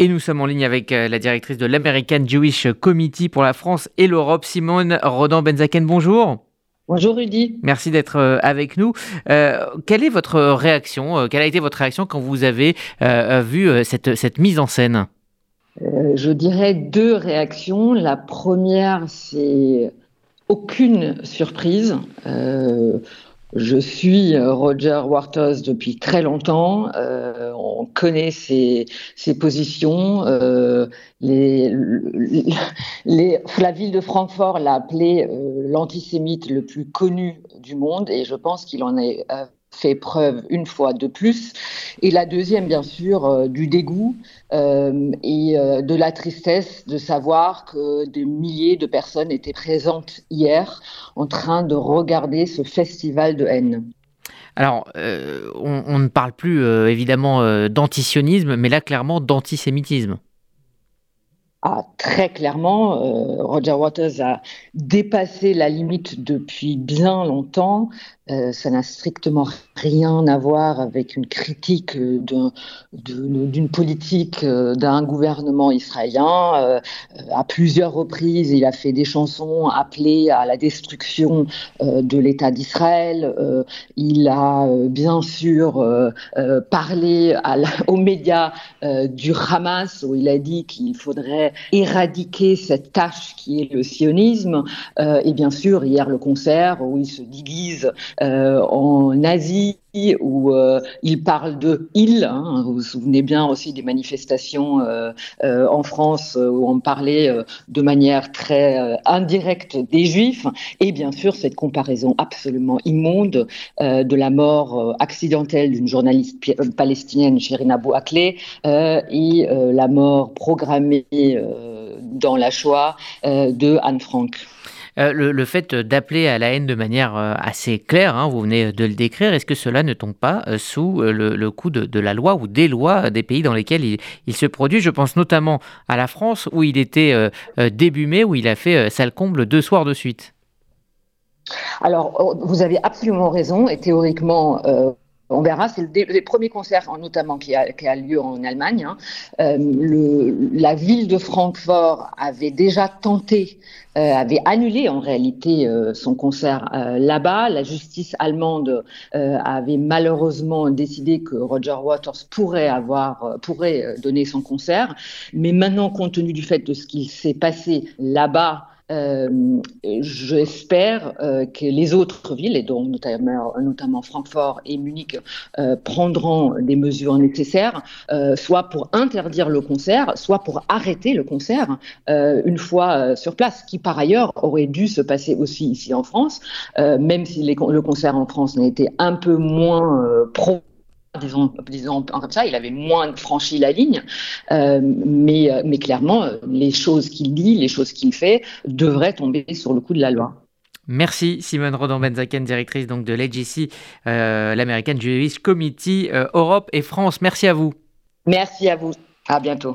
Et nous sommes en ligne avec euh, la directrice de l'American Jewish Committee pour la France et l'Europe, Simone Rodan-Benzaken. Bonjour. Bonjour Rudy. Merci d'être euh, avec nous. Euh, quelle est votre réaction Quelle a été votre réaction quand vous avez vu cette, cette, mise en scène? Je dirais deux réactions. La première, c'est aucune surprise. Je suis euh, Roger Waters depuis très longtemps. Euh, on connaît ses, ses positions. Euh, les, les, la ville de Francfort l'a appelé euh, l'antisémite le plus connu du monde et je pense qu'il en est fait preuve une fois de plus. Et la deuxième, bien sûr, euh, du dégoût euh, et euh, de la tristesse de savoir que des milliers de personnes étaient présentes hier en train de regarder ce festival de haine. Alors, on, on, ne parle plus évidemment d'antisionisme, mais là clairement d'antisémitisme. Ah, très clairement, Roger Waters a dépassé la limite depuis bien longtemps. Euh, ça n'a strictement rien à voir avec une critique d'une politique euh, d'un gouvernement israélien. Euh, à plusieurs reprises, il a fait des chansons appelées à la destruction de l'État d'Israël. il a bien sûr parlé aux médias du Hamas, où il a dit qu'il faudrait éradiquer cette tâche qui est le sionisme. et bien sûr, hier, le concert où il se déguise euh, en Où euh, il parle de il. Hein, vous vous souvenez bien aussi des manifestations euh, en France où on parlait de manière très indirecte des Juifs. Et bien sûr cette comparaison absolument immonde de la mort accidentelle d'une journaliste palestinienne, Shirin Abu Akleh, et la mort programmée dans la Shoah de Anne Frank. Euh, le, fait d'appeler à la haine de manière euh, assez claire, hein, vous venez de le décrire, est-ce que cela ne tombe pas euh, sous le, coup de, la loi ou des lois des pays dans lesquels il, se produit? Je pense notamment à la France où il était début mai, où il a fait sale comble deux soirs de suite. Alors, oh, vous avez absolument raison, et théoriquement, on verra, c'est le, les premiers concerts notamment qui a, lieu en Allemagne. Hein. Euh, la ville de Francfort avait déjà tenté, euh, avait annulé en réalité euh, son concert là-bas. La justice allemande avait malheureusement décidé que Roger Waters pourrait avoir, pourrait donner son concert. Mais maintenant, compte tenu du fait de ce qui s'est passé là-bas, euh, J'espère euh, que les autres villes, et donc notamment, notamment Francfort et Munich, euh, prendront des mesures nécessaires, euh, soit pour interdire le concert, soit pour arrêter le concert euh, une fois euh, sur place, qui par ailleurs aurait dû se passer aussi ici en France, même si le concert en France n'a été un peu moins pro disons, disons comme ça, il avait moins franchi la ligne, euh, mais, euh, mais clairement, les choses qu'il dit, les choses qu'il fait, devraient tomber sur le coup de la loi. Merci Simone Rodon-Benzaken, directrice donc de l'AGC, euh, l'American Jewish Committee euh, Europe et France. Merci à vous. Merci à vous. À bientôt.